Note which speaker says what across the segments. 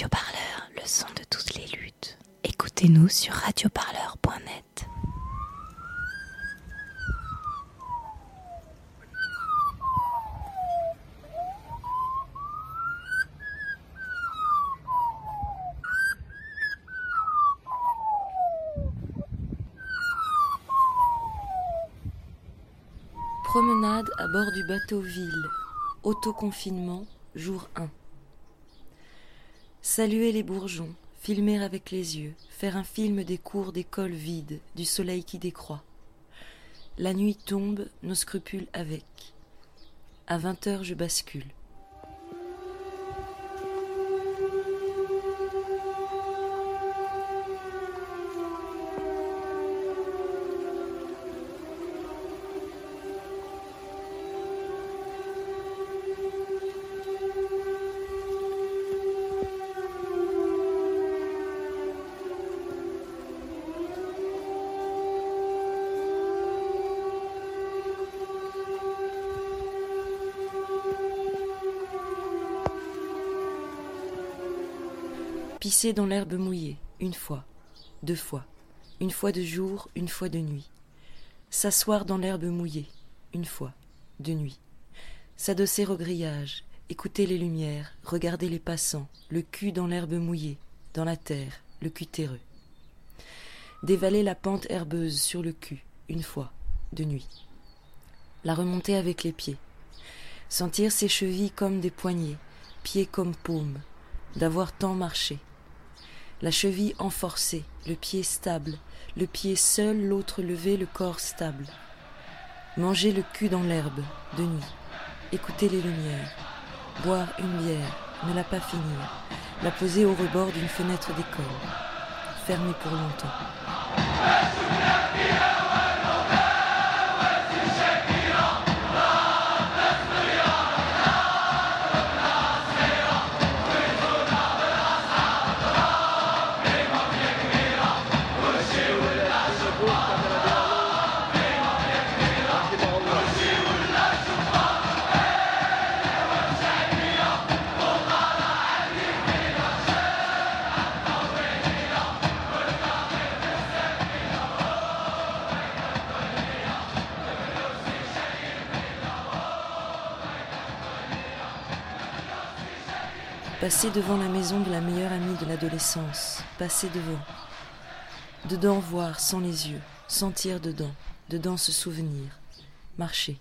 Speaker 1: Radio Parleur, le son de toutes les luttes. Écoutez-nous sur radioparleur.net.
Speaker 2: Promenade à bord du bateau Ville. Autoconfinement, jour 1. Saluer les bourgeons, filmer avec les yeux, faire un film des cours d'école vides, du soleil qui décroît. La nuit tombe, nos scrupules avec. À vingt heures, je bascule. Pisser dans l'herbe mouillée, une fois, deux fois, une fois de jour, une fois de nuit. S'asseoir dans l'herbe mouillée, une fois, de nuit. S'adosser au grillage, écouter les lumières, regarder les passants, le cul dans l'herbe mouillée, dans la terre, le cul terreux. Dévaler la pente herbeuse sur le cul, une fois, de nuit. La remonter avec les pieds. Sentir ses chevilles comme des poignets, pieds comme paumes, d'avoir tant marché la cheville enforcée, le pied stable, le pied seul, l'autre levé, le corps stable. Manger le cul dans l'herbe, de nuit, écouter les lumières, boire une bière, ne la pas finir, la poser au rebord d'une fenêtre d'école, fermée pour longtemps. Passer devant la maison de la meilleure amie de l'adolescence, passer devant. Dedans voir sans les yeux, sentir dedans, dedans se souvenir. Marcher.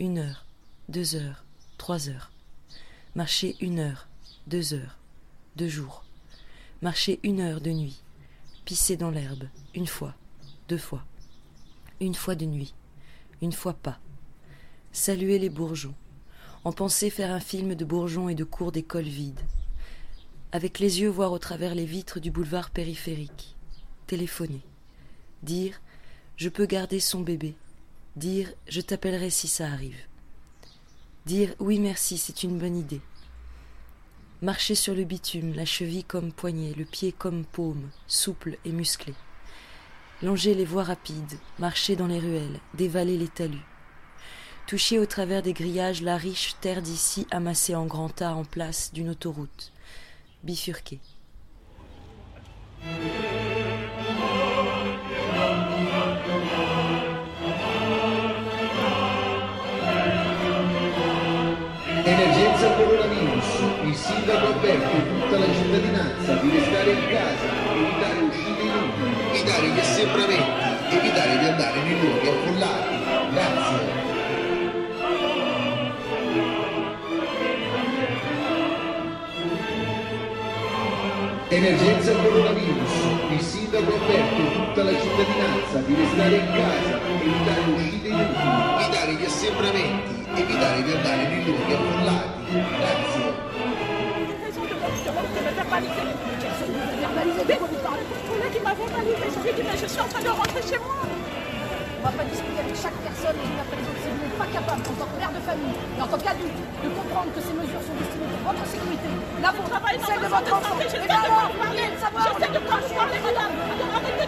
Speaker 2: Une heure, deux heures, trois heures. Marcher une heure, deux heures, deux jours. Marcher une heure de nuit. Pisser dans l'herbe, une fois, deux fois. Une fois de nuit, une fois pas. Saluer les bourgeons, en penser faire un film de bourgeons et de cours d'école vides. Avec les yeux voir au travers les vitres du boulevard périphérique. Téléphoner. Dire Je peux garder son bébé. Dire Je t'appellerai si ça arrive. Dire Oui merci, c'est une bonne idée. Marcher sur le bitume, la cheville comme poignet, le pied comme paume, souple et musclé. Longer les voies rapides, marcher dans les ruelles, dévaler les talus toucher au travers des grillages la riche terre d'ici amassée en grands tas en place d'une autoroute, bifurquée.
Speaker 3: Emergenza coronavirus. Il sindaco avverte tutta la cittadinanza di restare in casa, evitare uscite inutili, evitare gli assembramenti, evitare di andare nei luoghi affollati. Emergenza coronavirus. Il sindaco avverte tutta la cittadinanza di restare in casa, evitare uscite inutili, evitare gli assembramenti, evitare di andare nei luoghi affollati. Grazie.
Speaker 4: raison de me verbaliser. J'essaie de me verbaliser. De quoi vous parlez Pour là qui m'a verbalisé, je lui ai dit, mais je suis en train de rentrer chez moi.
Speaker 5: On va pas discuter avec chaque personne les unes après les autres si vous n'êtes pas capable, en tant que mère de famille et en tant qu'adulte, de comprendre que ces mesures sont destinées pour votre sécurité, la vôtre, celle de votre enfant. Et bien alors,
Speaker 4: vous
Speaker 5: de savoir
Speaker 4: de parler, madame.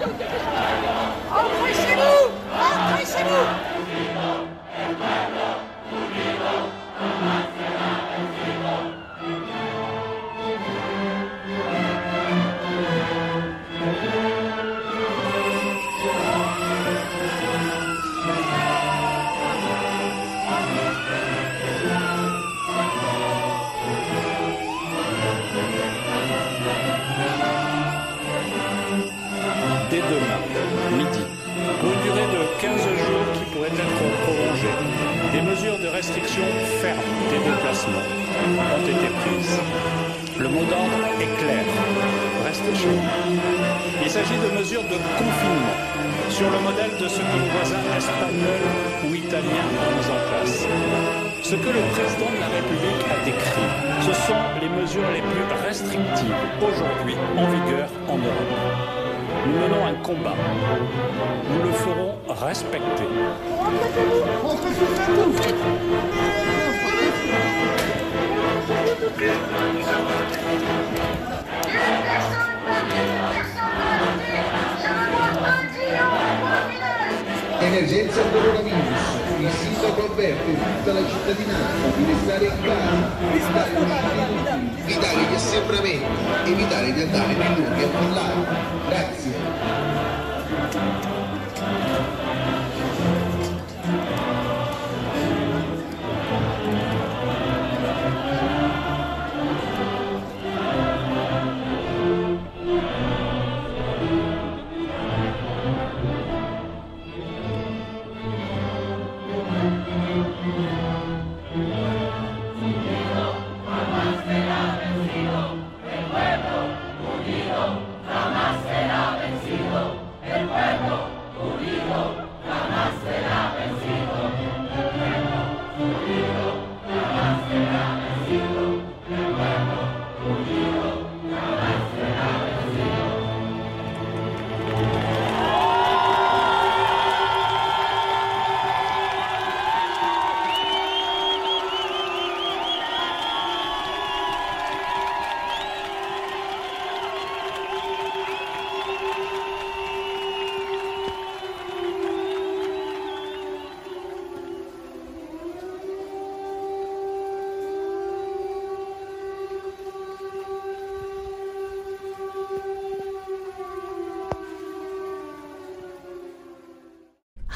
Speaker 6: Engagements ont été prises. Le mot d'ordre est clair. Restez chez vous. Il s'agit de mesures de confinement sur le modèle de ce que nos voisins espagnols ou italiens ont mis en place. Ce que le président de la République a décrit, ce sont les mesures les plus restrictives aujourd'hui en vigueur en Europe. Nous menons un combat. Nous le ferons respecter.
Speaker 3: Sindaco avverte tutta la cittadinanza di restare in casa, evitare uscite inutili, evitare gli assembramenti, evitare di andare nei luoghi affollati. Grazie.